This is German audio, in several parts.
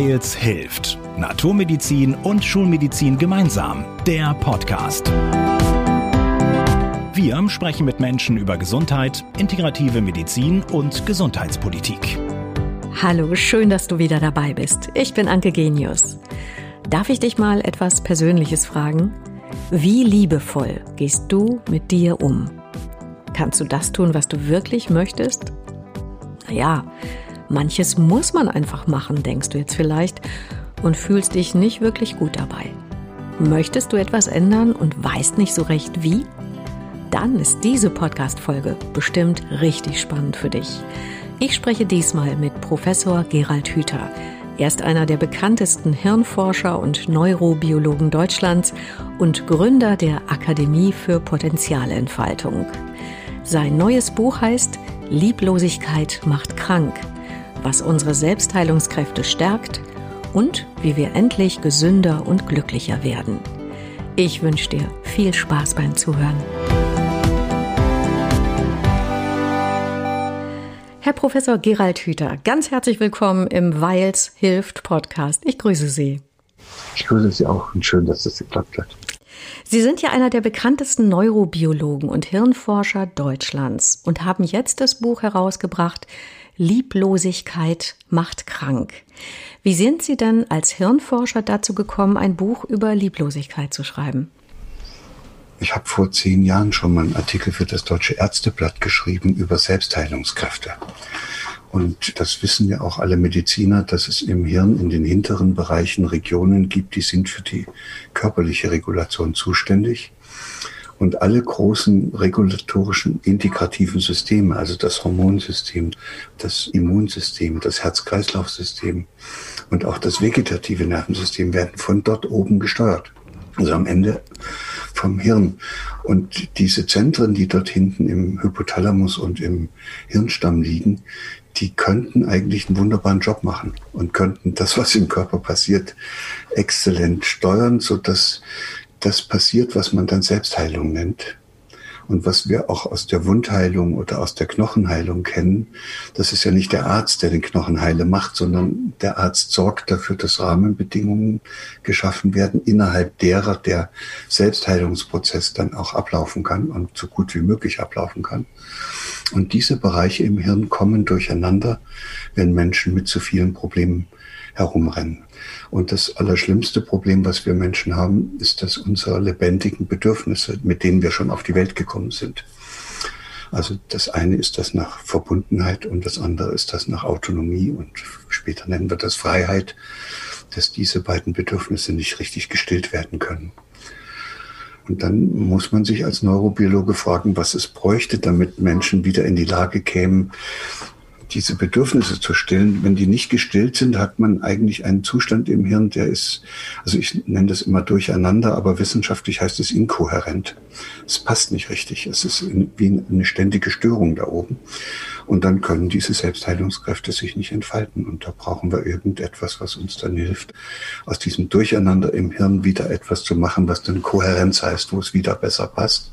Weils hilft. Naturmedizin und Schulmedizin gemeinsam. Der Podcast. Wir sprechen mit Menschen über Gesundheit, integrative Medizin und Gesundheitspolitik. Hallo, schön, dass du wieder dabei bist. Ich bin Anke Genius. Darf ich dich mal etwas Persönliches fragen? Wie liebevoll gehst du mit dir um? Kannst du das tun, was du wirklich möchtest? Naja, manches muss man einfach machen, denkst du jetzt vielleicht, und fühlst dich nicht wirklich gut dabei. Möchtest du etwas ändern und weißt nicht so recht wie? Dann ist diese Podcast-Folge bestimmt richtig spannend für dich. Ich spreche diesmal mit Professor Gerald Hüther. Er ist einer der bekanntesten Hirnforscher und Neurobiologen Deutschlands und Gründer der Akademie für Potenzialentfaltung. Sein neues Buch heißt Lieblosigkeit macht krank, was unsere Selbstheilungskräfte stärkt und wie wir endlich gesünder und glücklicher werden. Ich wünsche dir viel Spaß beim Zuhören. Herr Professor Gerald Hüther, ganz herzlich willkommen im Weils Hilft Podcast. Ich grüße Sie. Ich grüße Sie auch und schön, dass das geklappt hat. Sie sind ja einer der bekanntesten Neurobiologen und Hirnforscher Deutschlands und haben jetzt das Buch herausgebracht, Lieblosigkeit macht krank. Wie sind Sie denn als Hirnforscher dazu gekommen, ein Buch über Lieblosigkeit zu schreiben? Ich habe vor zehn Jahren schon mal einen Artikel für das Deutsche Ärzteblatt geschrieben über Selbstheilungskräfte. Und das wissen ja auch alle Mediziner, dass es im Hirn in den hinteren Bereichen Regionen gibt, die sind für die körperliche Regulation zuständig. Und alle großen regulatorischen integrativen Systeme, also das Hormonsystem, das Immunsystem, das Herz-Kreislauf-System und auch das vegetative Nervensystem werden von dort oben gesteuert. Also am Ende vom Hirn. Und diese Zentren, die dort hinten im Hypothalamus und im Hirnstamm liegen, die könnten eigentlich einen wunderbaren Job machen und könnten das, was im Körper passiert, exzellent steuern, so dass das passiert, was man dann Selbstheilung nennt. Und was wir auch aus der Wundheilung oder aus der Knochenheilung kennen, das ist ja nicht der Arzt, der den Knochenheile macht, sondern der Arzt sorgt dafür, dass Rahmenbedingungen geschaffen werden, innerhalb derer der Selbstheilungsprozess dann auch ablaufen kann und so gut wie möglich ablaufen kann. Und diese Bereiche im Hirn kommen durcheinander, wenn Menschen mit zu vielen Problemen herumrennen. Und das allerschlimmste Problem, was wir Menschen haben, ist, dass unsere lebendigen Bedürfnisse, mit denen wir schon auf die Welt gekommen sind. Also das eine ist das nach Verbundenheit und das andere ist das nach Autonomie und später nennen wir das Freiheit, dass diese beiden Bedürfnisse nicht richtig gestillt werden können. Und dann muss man sich als Neurobiologe fragen, was es bräuchte, damit Menschen wieder in die Lage kämen, diese Bedürfnisse zu stillen. Wenn die nicht gestillt sind, hat man eigentlich einen Zustand im Hirn, der ist, also ich nenne das immer durcheinander, aber wissenschaftlich heißt es inkohärent. Es passt nicht richtig. Es ist wie eine ständige Störung da oben. Und dann können diese Selbstheilungskräfte sich nicht entfalten. Und da brauchen wir irgendetwas, was uns dann hilft, aus diesem Durcheinander im Hirn wieder etwas zu machen, was dann Kohärenz heißt, wo es wieder besser passt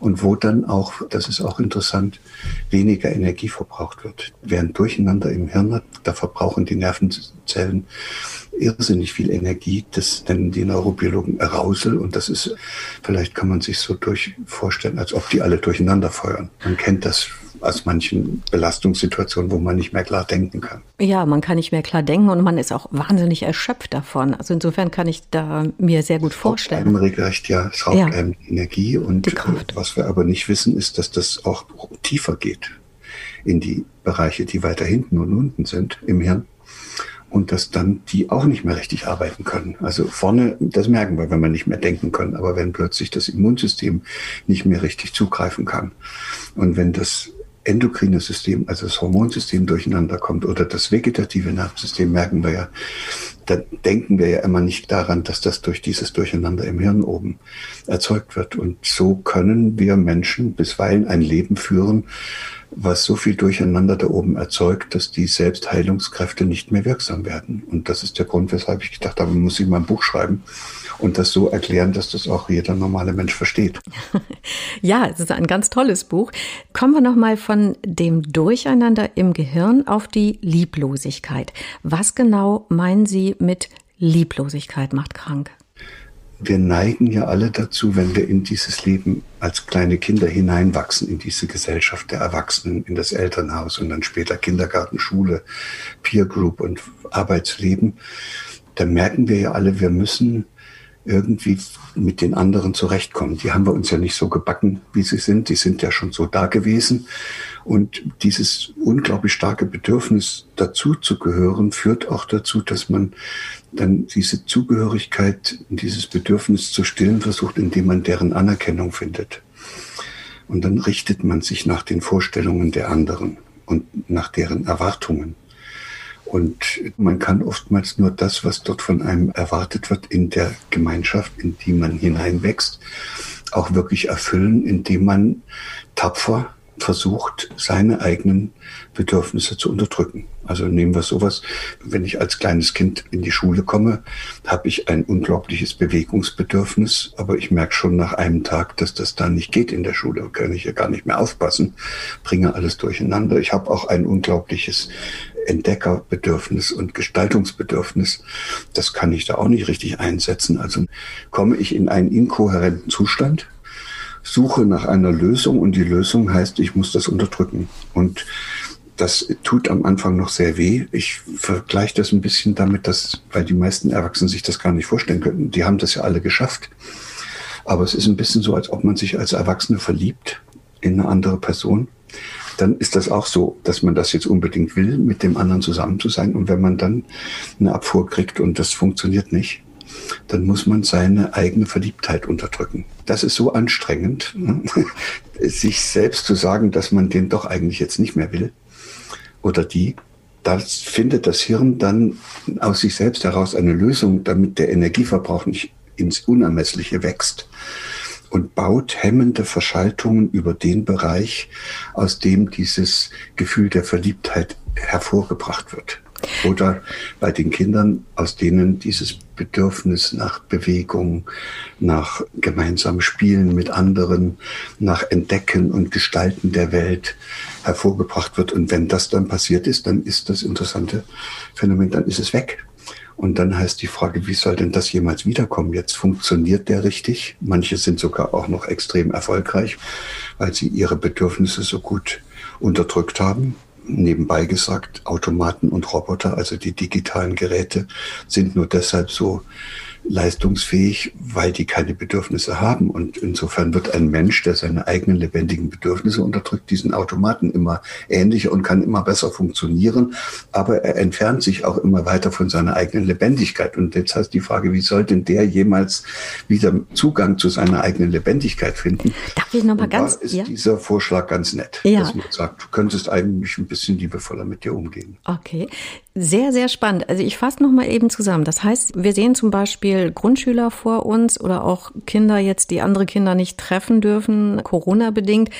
und wo dann auch, das ist auch interessant, weniger Energie verbraucht wird. Während Durcheinander im Hirn da verbrauchen die Nervenzellen irrsinnig viel Energie. Das nennen die Neurobiologen Arousal und das ist, vielleicht kann man sich so durch vorstellen, als ob die alle durcheinander feuern. Man kennt das aus manchen Belastungssituationen, wo man nicht mehr klar denken kann. Ja, man kann nicht mehr klar denken und man ist auch wahnsinnig erschöpft davon. Also insofern kann ich da mir sehr gut vorstellen. Einem regelrecht, ja, es raubt ja. einem Energie und äh, was wir aber nicht wissen, ist, dass das auch tiefer geht in die Bereiche, die weiter hinten und unten sind im Hirn und dass dann die auch nicht mehr richtig arbeiten können. Also vorne, das merken wir, wenn wir nicht mehr denken können, aber wenn plötzlich das Immunsystem nicht mehr richtig zugreifen kann und wenn das endokrine System, also das Hormonsystem durcheinander kommt oder das vegetative Nervensystem, merken wir ja, dann denken wir ja immer nicht daran, dass das durch dieses Durcheinander im Hirn oben erzeugt wird. Und so können wir Menschen bisweilen ein Leben führen, was so viel Durcheinander da oben erzeugt, dass die Selbstheilungskräfte nicht mehr wirksam werden. Und das ist der Grund, weshalb ich gedacht habe, muss ich mal ein Buch schreiben und das so erklären, dass das auch jeder normale Mensch versteht. Ja, es ist ein ganz tolles Buch. Kommen wir noch mal von dem Durcheinander im Gehirn auf die Lieblosigkeit. Was genau meinen Sie mit Lieblosigkeit macht krank? Wir neigen ja alle dazu, wenn wir in dieses Leben als kleine Kinder hineinwachsen, in diese Gesellschaft der Erwachsenen, in das Elternhaus und dann später Kindergarten, Schule, Peer Group und Arbeitsleben, dann merken wir ja alle, wir müssen irgendwie mit den anderen zurechtkommen. Die haben wir uns ja nicht so gebacken, wie sie sind. Die sind ja schon so da gewesen. Und dieses unglaublich starke Bedürfnis, dazu zu gehören, führt auch dazu, dass man dann diese Zugehörigkeit, dieses Bedürfnis zu stillen versucht, indem man deren Anerkennung findet. Und dann richtet man sich nach den Vorstellungen der anderen und nach deren Erwartungen. Und man kann oftmals nur das, was dort von einem erwartet wird, in der Gemeinschaft, in die man hineinwächst, auch wirklich erfüllen, indem man tapfer versucht, seine eigenen Bedürfnisse zu unterdrücken. Also nehmen wir sowas, wenn ich als kleines Kind in die Schule komme, habe ich ein unglaubliches Bewegungsbedürfnis, aber ich merke schon nach einem Tag, dass das dann nicht geht in der Schule, kann ich ja gar nicht mehr aufpassen, bringe alles durcheinander. Ich habe auch ein unglaubliches Entdeckerbedürfnis und Gestaltungsbedürfnis. Das kann ich da auch nicht richtig einsetzen. Also komme ich in einen inkohärenten Zustand, suche nach einer Lösung und die Lösung heißt, ich muss das unterdrücken. Und das tut am Anfang noch sehr weh. Ich vergleiche das ein bisschen damit, dass, weil die meisten Erwachsenen sich das gar nicht vorstellen könnten. Die haben das ja alle geschafft. Aber es ist ein bisschen so, als ob man sich als Erwachsene verliebt in eine andere Person. Dann ist das auch so, dass man das jetzt unbedingt will, mit dem anderen zusammen zu sein. Und wenn man dann eine Abfuhr kriegt und das funktioniert nicht, dann muss man seine eigene Verliebtheit unterdrücken. Das ist so anstrengend, ne? sich selbst zu sagen, dass man den doch eigentlich jetzt nicht mehr will oder die. Das findet das Hirn dann aus sich selbst heraus eine Lösung, damit der Energieverbrauch nicht ins Unermessliche wächst und baut hemmende Verschaltungen über den Bereich, aus dem dieses Gefühl der Verliebtheit hervorgebracht wird. Oder bei den Kindern, aus denen dieses Bedürfnis nach Bewegung, nach gemeinsamem Spielen mit anderen, nach Entdecken und Gestalten der Welt hervorgebracht wird. Und wenn das dann passiert ist, dann ist das interessante Phänomen, dann ist es weg. Und dann heißt die Frage, wie soll denn das jemals wiederkommen? Jetzt funktioniert der richtig. Manche sind sogar auch noch extrem erfolgreich, weil sie ihre Bedürfnisse so gut unterdrückt haben nebenbei gesagt, Automaten und Roboter, also die digitalen Geräte, sind nur deshalb so leistungsfähig, weil die keine Bedürfnisse haben. Und insofern wird ein Mensch, der seine eigenen lebendigen Bedürfnisse unterdrückt, diesen Automaten immer ähnlicher und kann immer besser funktionieren. Aber er entfernt sich auch immer weiter von seiner eigenen Lebendigkeit. Und jetzt heißt die Frage, wie soll denn der jemals wieder Zugang zu seiner eigenen Lebendigkeit finden? Darf ich nochmal ganz, da ist ja? dieser Vorschlag ganz nett, ja. dass man sagt, du könntest eigentlich ein bisschen liebevoller mit dir umgehen. Okay. Sehr, sehr spannend. Also ich fasse nochmal eben zusammen. Das heißt, wir sehen zum Beispiel Grundschüler vor uns oder auch Kinder jetzt, die andere Kinder nicht treffen dürfen, Corona-bedingt.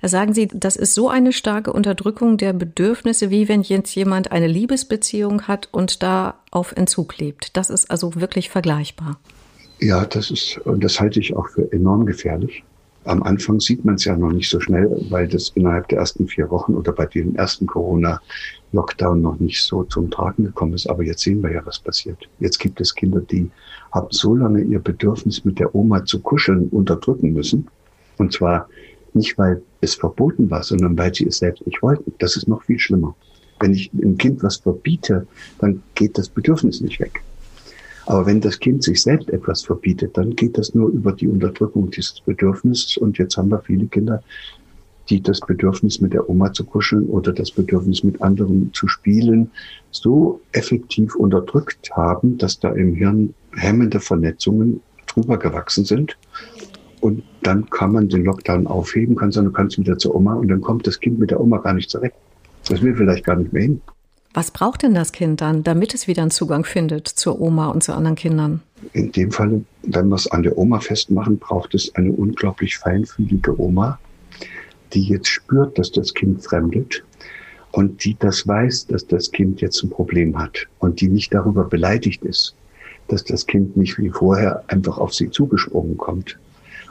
Da sagen Sie, das ist so eine starke Unterdrückung der Bedürfnisse, wie wenn jetzt jemand eine Liebesbeziehung hat und da auf Entzug lebt. Das ist also wirklich vergleichbar. Ja, das ist, und das halte ich auch für enorm gefährlich. Am Anfang sieht man es ja noch nicht so schnell, weil das innerhalb der ersten vier Wochen oder bei dem ersten Corona-Lockdown noch nicht so zum Tragen gekommen ist. Aber jetzt sehen wir ja, was passiert. Jetzt gibt es Kinder, die haben so lange ihr Bedürfnis mit der Oma zu kuscheln unterdrücken müssen. Und zwar nicht, weil es verboten war, sondern weil sie es selbst nicht wollten. Das ist noch viel schlimmer. Wenn ich einem Kind was verbiete, dann geht das Bedürfnis nicht weg. Aber wenn das Kind sich selbst etwas verbietet, dann geht das nur über die Unterdrückung dieses Bedürfnisses. Und jetzt haben wir viele Kinder, die das Bedürfnis mit der Oma zu kuscheln oder das Bedürfnis mit anderen zu spielen so effektiv unterdrückt haben, dass da im Hirn hemmende Vernetzungen drüber gewachsen sind. Und dann kann man den Lockdown aufheben, kann sagen, du kannst wieder zur Oma und dann kommt das Kind mit der Oma gar nicht zurecht. Das will vielleicht gar nicht mehr hin. Was braucht denn das Kind dann, damit es wieder einen Zugang findet zur Oma und zu anderen Kindern? In dem Fall, wenn wir es an der Oma festmachen, braucht es eine unglaublich feinfühlige Oma, die jetzt spürt, dass das Kind fremdet und die das weiß, dass das Kind jetzt ein Problem hat und die nicht darüber beleidigt ist, dass das Kind nicht wie vorher einfach auf sie zugesprungen kommt,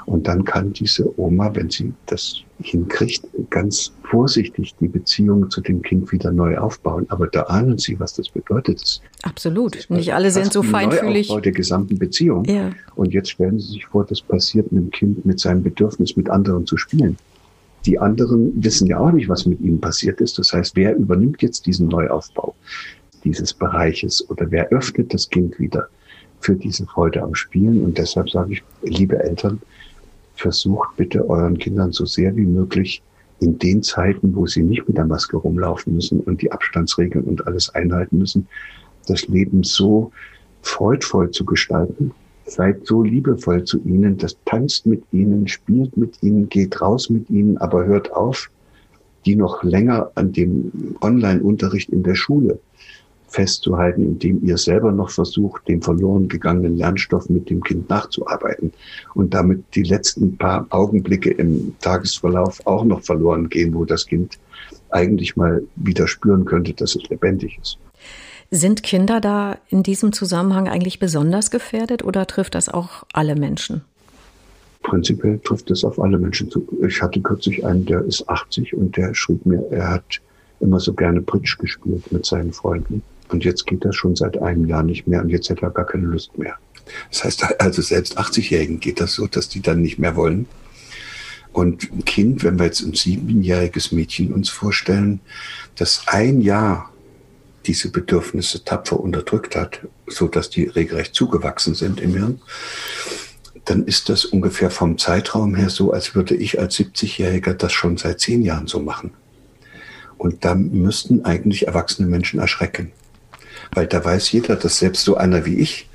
und dann kann diese Oma, wenn sie das hinkriegt, ganz vorsichtig die Beziehung zu dem Kind wieder neu aufbauen. Aber da ahnen Sie, was das bedeutet. Absolut. Das Nicht alle sind so feinfühlig. Neuaufbau der gesamten Beziehung. Ja. Und jetzt stellen Sie sich vor, das passiert einem Kind mit seinem Bedürfnis, mit anderen zu spielen. Die anderen wissen ja auch nicht, was mit ihnen passiert ist. Das heißt, wer übernimmt jetzt diesen Neuaufbau dieses Bereiches oder wer öffnet das Kind wieder für diese Freude am Spielen? Und deshalb sage ich, liebe Eltern, versucht bitte euren Kindern so sehr wie möglich in den Zeiten, wo sie nicht mit der Maske rumlaufen müssen und die Abstandsregeln und alles einhalten müssen, das Leben so freudvoll zu gestalten. Seid so liebevoll zu ihnen, das tanzt mit ihnen, spielt mit ihnen, geht raus mit ihnen, aber hört auf, die noch länger an dem Online-Unterricht in der Schule festzuhalten, indem ihr selber noch versucht, den verloren gegangenen Lernstoff mit dem Kind nachzuarbeiten und damit die letzten paar Augenblicke im Tagesverlauf auch noch verloren gehen, wo das Kind eigentlich mal wieder spüren könnte, dass es lebendig ist. Sind Kinder da in diesem Zusammenhang eigentlich besonders gefährdet oder trifft das auch alle Menschen? Prinzipiell trifft es auf alle Menschen zu. Ich hatte kürzlich einen, der ist 80 und der schrieb mir, er hat immer so gerne Bridge gespielt mit seinen Freunden. Und jetzt geht das schon seit einem Jahr nicht mehr und jetzt hat er gar keine Lust mehr. Das heißt, also selbst 80-Jährigen geht das so, dass die dann nicht mehr wollen. Und ein Kind, wenn wir jetzt ein siebenjähriges Mädchen uns vorstellen, das ein Jahr diese Bedürfnisse tapfer unterdrückt hat, so dass die regelrecht zugewachsen sind im Hirn, dann ist das ungefähr vom Zeitraum her so, als würde ich als 70-Jähriger das schon seit zehn Jahren so machen. Und da müssten eigentlich erwachsene Menschen erschrecken. Weil da weiß jeder, dass selbst so einer wie ich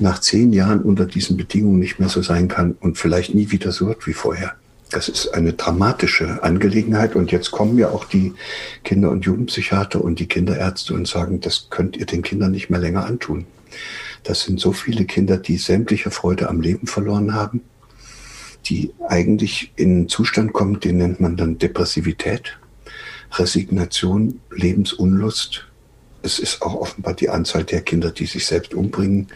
nach zehn Jahren unter diesen Bedingungen nicht mehr so sein kann und vielleicht nie wieder so wird wie vorher. Das ist eine dramatische Angelegenheit. Und jetzt kommen ja auch die Kinder- und Jugendpsychiater und die Kinderärzte und sagen, das könnt ihr den Kindern nicht mehr länger antun. Das sind so viele Kinder, die sämtliche Freude am Leben verloren haben, die eigentlich in einen Zustand kommen, den nennt man dann Depressivität, Resignation, Lebensunlust, es ist auch offenbar die Anzahl der Kinder, die sich selbst umbringen,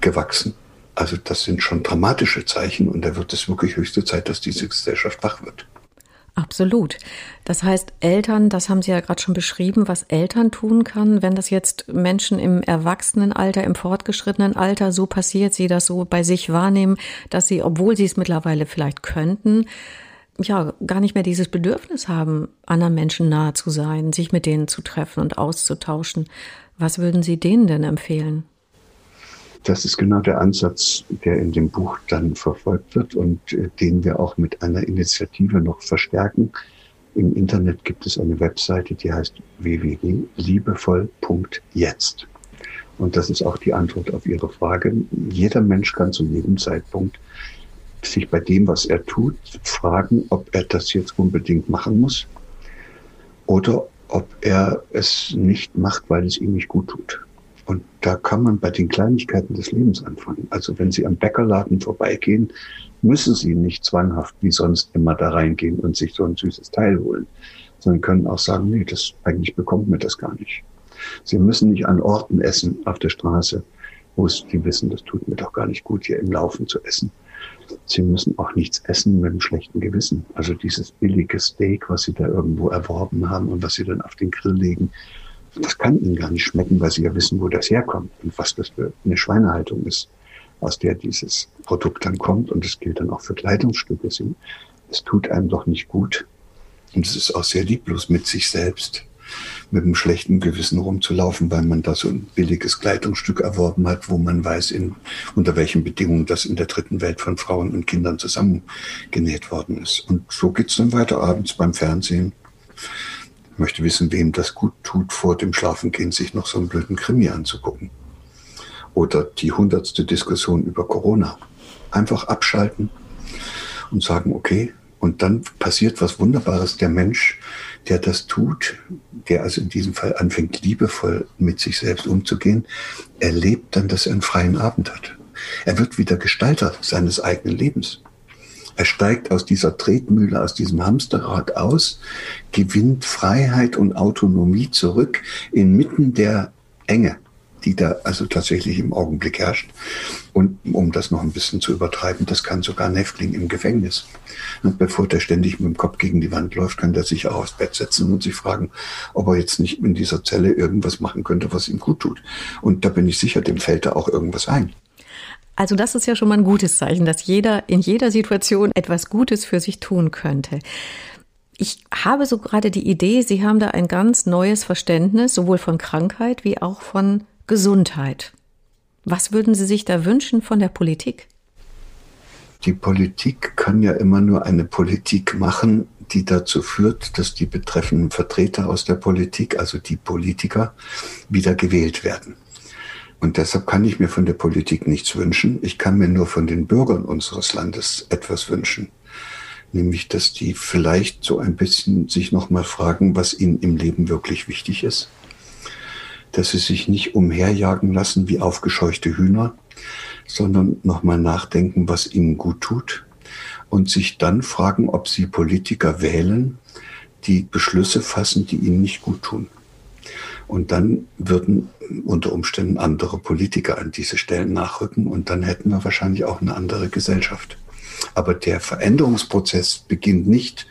gewachsen. Also das sind schon dramatische Zeichen und da wird es wirklich höchste Zeit, dass diese Gesellschaft wach wird. Absolut. Das heißt, Eltern, das haben Sie ja gerade schon beschrieben, was Eltern tun kann, wenn das jetzt Menschen im Erwachsenenalter, im fortgeschrittenen Alter so passiert, sie das so bei sich wahrnehmen, dass sie, obwohl sie es mittlerweile vielleicht könnten, ja gar nicht mehr dieses Bedürfnis haben, anderen Menschen nahe zu sein, sich mit denen zu treffen und auszutauschen. Was würden Sie denen denn empfehlen? Das ist genau der Ansatz, der in dem Buch dann verfolgt wird und äh, den wir auch mit einer Initiative noch verstärken. Im Internet gibt es eine Webseite, die heißt www.liebevoll.jetzt. Und das ist auch die Antwort auf Ihre Frage. Jeder Mensch kann zu jedem Zeitpunkt sich bei dem, was er tut, fragen, ob er das jetzt unbedingt machen muss oder ob er es nicht macht, weil es ihm nicht gut tut. Und da kann man bei den Kleinigkeiten des Lebens anfangen. Also wenn Sie am Bäckerladen vorbeigehen, müssen Sie nicht zwanghaft wie sonst immer da reingehen und sich so ein süßes Teil holen, sondern können auch sagen, nee, das eigentlich bekommt mir das gar nicht. Sie müssen nicht an Orten essen auf der Straße, wo Sie wissen, das tut mir doch gar nicht gut, hier im Laufen zu essen, Sie müssen auch nichts essen mit einem schlechten Gewissen. Also dieses billige Steak, was Sie da irgendwo erworben haben und was Sie dann auf den Grill legen, das kann Ihnen gar nicht schmecken, weil Sie ja wissen, wo das herkommt und was das für eine Schweinehaltung ist, aus der dieses Produkt dann kommt. Und das gilt dann auch für Kleidungsstücke. Es tut einem doch nicht gut. Und es ist auch sehr lieblos mit sich selbst mit einem schlechten Gewissen rumzulaufen, weil man da so ein billiges Kleidungsstück erworben hat, wo man weiß, in, unter welchen Bedingungen das in der dritten Welt von Frauen und Kindern zusammengenäht worden ist. Und so geht's dann weiter abends beim Fernsehen. Ich möchte wissen, wem das gut tut, vor dem Schlafengehen sich noch so einen blöden Krimi anzugucken. Oder die hundertste Diskussion über Corona. Einfach abschalten und sagen, okay, Und dann passiert was Wunderbares. Der Mensch, der das tut, der also in diesem Fall anfängt, liebevoll mit sich selbst umzugehen, erlebt dann, dass er einen freien Abend hat. Er wird wieder Gestalter seines eigenen Lebens. Er steigt aus dieser Tretmühle, aus diesem Hamsterrad aus, gewinnt Freiheit und Autonomie zurück inmitten der Enge, die da also tatsächlich im Augenblick herrscht. Und um das noch ein bisschen zu übertreiben, das kann sogar ein Häftling im Gefängnis. Und bevor der ständig mit dem Kopf gegen die Wand läuft, kann der sich auch aufs Bett setzen und sich fragen, ob er jetzt nicht in dieser Zelle irgendwas machen könnte, was ihm gut tut. Und da bin ich sicher, dem fällt da auch irgendwas ein. Also das ist ja schon mal ein gutes Zeichen, dass jeder in jeder Situation etwas Gutes für sich tun könnte. Ich habe so gerade die Idee, Sie haben da ein ganz neues Verständnis, sowohl von Krankheit wie auch von Gesundheit. Was würden Sie sich da wünschen von der Politik? Die Politik kann ja immer nur eine Politik machen, die dazu führt, dass die betreffenden Vertreter aus der Politik, also die Politiker, wieder gewählt werden. Und deshalb kann ich mir von der Politik nichts wünschen. Ich kann mir nur von den Bürgern unseres Landes etwas wünschen. Nämlich, dass die vielleicht so ein bisschen sich nochmal fragen, was ihnen im Leben wirklich wichtig ist. Dass sie sich nicht umherjagen lassen wie aufgescheuchte Hühner, sondern nochmal nachdenken, was ihnen gut tut. Und sich dann fragen, ob sie Politiker wählen, die Beschlüsse fassen, die ihnen nicht gut tun. Und dann würden unter Umständen andere Politiker an diese Stellen nachrücken und dann hätten wir wahrscheinlich auch eine andere Gesellschaft. Aber der Veränderungsprozess beginnt nicht,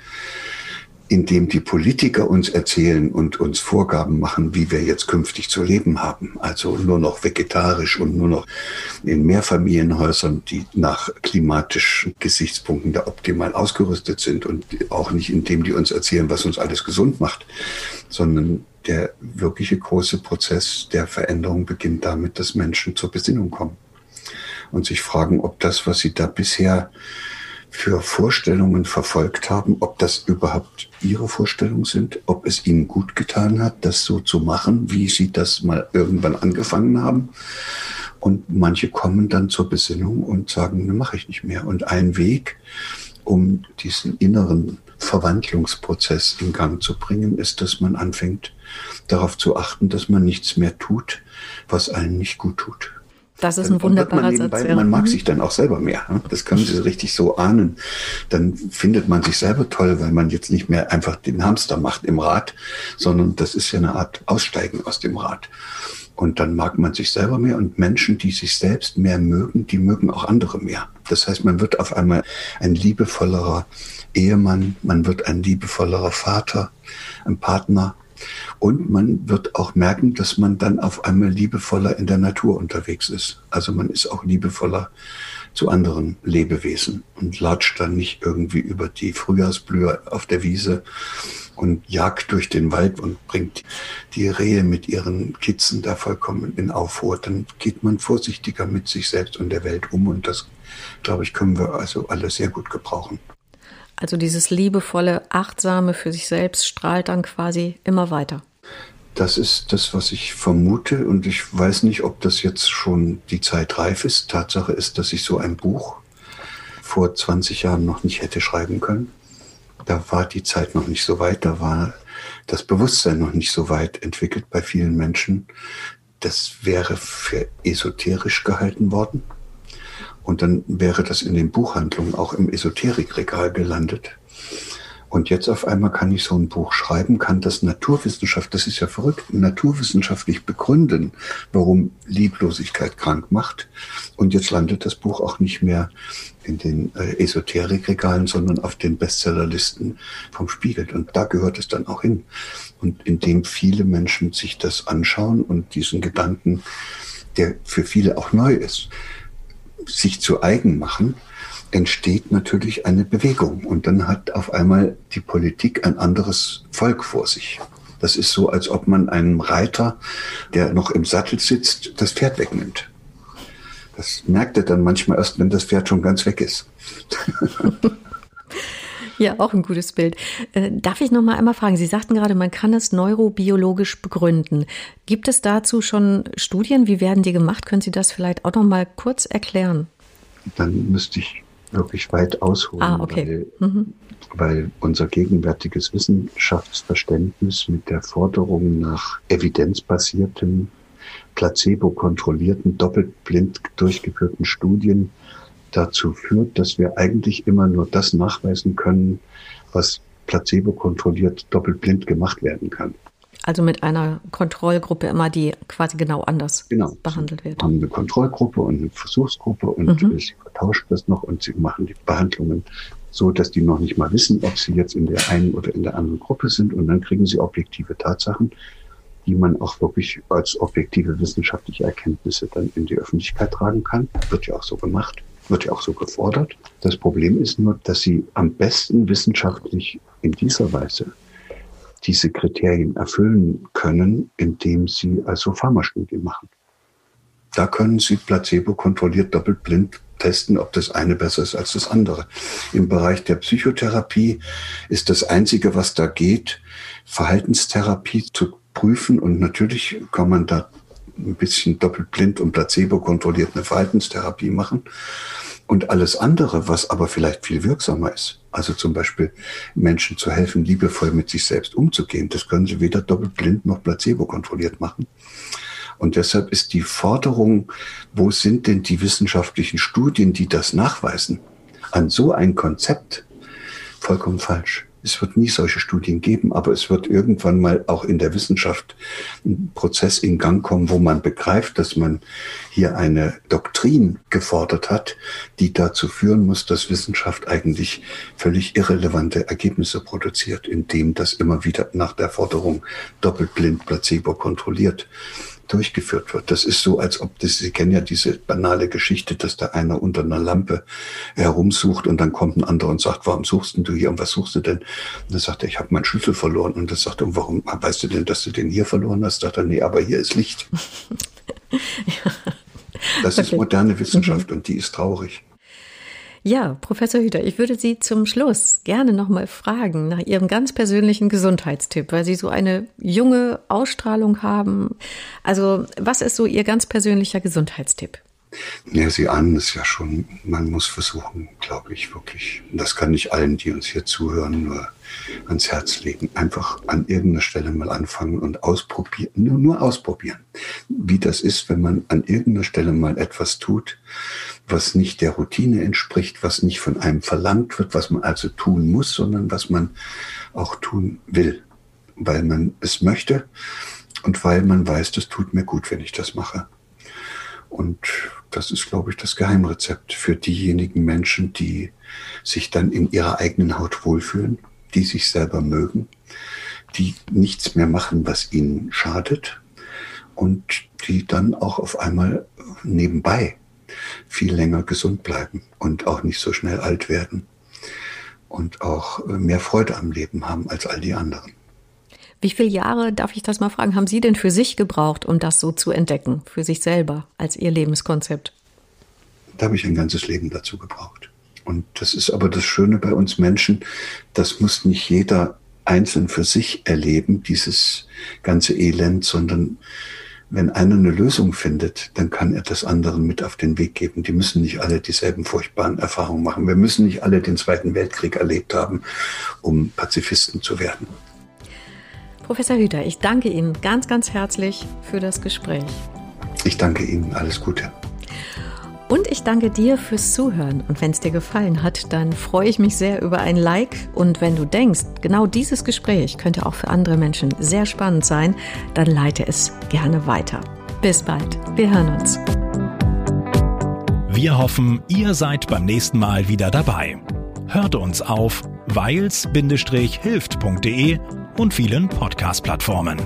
indem die Politiker uns erzählen und uns Vorgaben machen, wie wir jetzt künftig zu leben haben. Also nur noch vegetarisch und nur noch in Mehrfamilienhäusern, die nach klimatischen Gesichtspunkten da optimal ausgerüstet sind und auch nicht indem die uns erzählen, was uns alles gesund macht, sondern der wirkliche große Prozess der Veränderung beginnt damit, dass Menschen zur Besinnung kommen und sich fragen, ob das, was sie da bisher für Vorstellungen verfolgt haben, ob das überhaupt ihre Vorstellungen sind, ob es ihnen gut getan hat, das so zu machen, wie sie das mal irgendwann angefangen haben. Und manche kommen dann zur Besinnung und sagen, ne, mache ich nicht mehr. Und ein Weg, um diesen inneren Verwandlungsprozess in Gang zu bringen, ist, dass man anfängt, darauf zu achten, dass man nichts mehr tut, was einen nicht gut tut. Das ist ein wunderbarer man nebenbei, Satz. Ja. Man mag mhm. sich dann auch selber mehr. Ne? Das können Sie richtig so ahnen. Dann findet man sich selber toll, weil man jetzt nicht mehr einfach den Hamster macht im Rad, sondern das ist ja eine Art Aussteigen aus dem Rad. Und dann mag man sich selber mehr und Menschen, die sich selbst mehr mögen, die mögen auch andere mehr. Das heißt, man wird auf einmal ein liebevollerer Ehemann, man wird ein liebevollerer Vater, ein Partner, und man wird auch merken, dass man dann auf einmal liebevoller in der Natur unterwegs ist. Also man ist auch liebevoller zu anderen Lebewesen und latscht dann nicht irgendwie über die Frühjahrsblühe auf der Wiese und jagt durch den Wald und bringt die Rehe mit ihren Kitzen da vollkommen in Aufruhr. Dann geht man vorsichtiger mit sich selbst und der Welt um und das, glaube ich, können wir also alle sehr gut gebrauchen. Also dieses liebevolle, achtsame für sich selbst strahlt dann quasi immer weiter. Das ist das, was ich vermute und ich weiß nicht, ob das jetzt schon die Zeit reif ist. Tatsache ist, dass ich so ein Buch vor 20 Jahren noch nicht hätte schreiben können. Da war die Zeit noch nicht so weit, da war das Bewusstsein noch nicht so weit entwickelt bei vielen Menschen. Das wäre für esoterisch gehalten worden. Und dann wäre das in den Buchhandlungen auch im Esoterikregal gelandet. Und jetzt auf einmal kann ich so ein Buch schreiben, kann das Naturwissenschaft, das ist ja verrückt, naturwissenschaftlich begründen, warum Lieblosigkeit krank macht. Und jetzt landet das Buch auch nicht mehr in den äh, Esoterikregalen, sondern auf den Bestsellerlisten vom Spiegel. Und da gehört es dann auch hin. Und indem viele Menschen sich das anschauen und diesen Gedanken, der für viele auch neu ist, sich zu eigen machen, entsteht natürlich eine Bewegung. Und dann hat auf einmal die Politik ein anderes Volk vor sich. Das ist so, als ob man einem Reiter, der noch im Sattel sitzt, das Pferd wegnimmt. Das merkt er dann manchmal erst, wenn das Pferd schon ganz weg ist. Ja, auch ein gutes Bild. Äh, darf ich noch mal einmal fragen? Sie sagten gerade, man kann es neurobiologisch begründen. Gibt es dazu schon Studien? Wie werden die gemacht? Können Sie das vielleicht auch noch mal kurz erklären? Dann müsste ich wirklich weit ausholen, ah, okay. weil, mhm. weil unser gegenwärtiges Wissenschaftsverständnis mit der Forderung nach evidenzbasierten, placebo-kontrollierten, doppeltblind durchgeführten Studien dazu führt, dass wir eigentlich immer nur das nachweisen können, was placebo kontrolliert doppeltblind gemacht werden kann. Also mit einer Kontrollgruppe immer, die quasi genau anders genau. behandelt wird. Wir haben eine Kontrollgruppe und eine Versuchsgruppe und mhm. sie vertauschen das noch und sie machen die Behandlungen so, dass die noch nicht mal wissen, ob sie jetzt in der einen oder in der anderen Gruppe sind und dann kriegen sie objektive Tatsachen, die man auch wirklich als objektive wissenschaftliche Erkenntnisse dann in die Öffentlichkeit tragen kann. Wird ja auch so gemacht, wird ja auch so gefordert. Das Problem ist nur, dass sie am besten wissenschaftlich in dieser Weise diese Kriterien erfüllen können, indem sie also Pharmastudien machen. Da können Sie placebo kontrolliert doppelt blind testen, ob das eine besser ist als das andere. Im Bereich der Psychotherapie ist das Einzige, was da geht, Verhaltenstherapie zu prüfen. Und natürlich kann man da ein bisschen doppelt blind und placebo kontrolliert eine Verhaltenstherapie machen. Und alles andere, was aber vielleicht viel wirksamer ist, also zum Beispiel Menschen zu helfen, liebevoll mit sich selbst umzugehen, das können sie weder doppelblind noch placebo kontrolliert machen. Und deshalb ist die Forderung, wo sind denn die wissenschaftlichen Studien, die das nachweisen, an so ein Konzept vollkommen falsch. Es wird nie solche Studien geben, aber es wird irgendwann mal auch in der Wissenschaft ein Prozess in Gang kommen, wo man begreift, dass man hier eine Doktrin gefordert hat, die dazu führen muss, dass Wissenschaft eigentlich völlig irrelevante Ergebnisse produziert, indem das immer wieder nach der Forderung doppeltblind placebo kontrolliert durchgeführt wird. Das ist so, als ob das, Sie kennen ja diese banale Geschichte, dass da einer unter einer Lampe herumsucht und dann kommt ein anderer und sagt, warum suchst du hier und was suchst du denn? Und dann sagt er, ich habe meinen Schlüssel verloren. Und das sagt er, warum weißt du denn, dass du den hier verloren hast? Sagt er, nee, aber hier ist Licht. ja. Das ist moderne Wissenschaft mhm. und die ist traurig. Ja, Professor Hüter, ich würde Sie zum Schluss gerne nochmal fragen nach Ihrem ganz persönlichen Gesundheitstipp, weil Sie so eine junge Ausstrahlung haben. Also, was ist so Ihr ganz persönlicher Gesundheitstipp? Ja, Sie ahnen es ja schon. Man muss versuchen, glaube ich, wirklich, das kann ich allen, die uns hier zuhören, nur ans Herz legen. Einfach an irgendeiner Stelle mal anfangen und ausprobieren, nur, nur ausprobieren. Wie das ist, wenn man an irgendeiner Stelle mal etwas tut, was nicht der Routine entspricht, was nicht von einem verlangt wird, was man also tun muss, sondern was man auch tun will, weil man es möchte und weil man weiß, das tut mir gut, wenn ich das mache. Und das ist, glaube ich, das Geheimrezept für diejenigen Menschen, die sich dann in ihrer eigenen Haut wohlfühlen, die sich selber mögen, die nichts mehr machen, was ihnen schadet und die dann auch auf einmal nebenbei viel länger gesund bleiben und auch nicht so schnell alt werden und auch mehr Freude am Leben haben als all die anderen. Wie viele Jahre, darf ich das mal fragen, haben Sie denn für sich gebraucht, um das so zu entdecken, für sich selber als Ihr Lebenskonzept? Da habe ich ein ganzes Leben dazu gebraucht. Und das ist aber das Schöne bei uns Menschen, das muss nicht jeder einzeln für sich erleben, dieses ganze Elend, sondern wenn einer eine Lösung findet, dann kann er das anderen mit auf den Weg geben. Die müssen nicht alle dieselben furchtbaren Erfahrungen machen. Wir müssen nicht alle den Zweiten Weltkrieg erlebt haben, um Pazifisten zu werden. Professor Hüter, ich danke Ihnen ganz, ganz herzlich für das Gespräch. Ich danke Ihnen. Alles Gute. Und ich danke dir fürs Zuhören. Und wenn es dir gefallen hat, dann freue ich mich sehr über ein Like. Und wenn du denkst, genau dieses Gespräch könnte auch für andere Menschen sehr spannend sein, dann leite es gerne weiter. Bis bald. Wir hören uns. Wir hoffen, ihr seid beim nächsten Mal wieder dabei. Hört uns auf weils-hilft.de und vielen Podcast-Plattformen.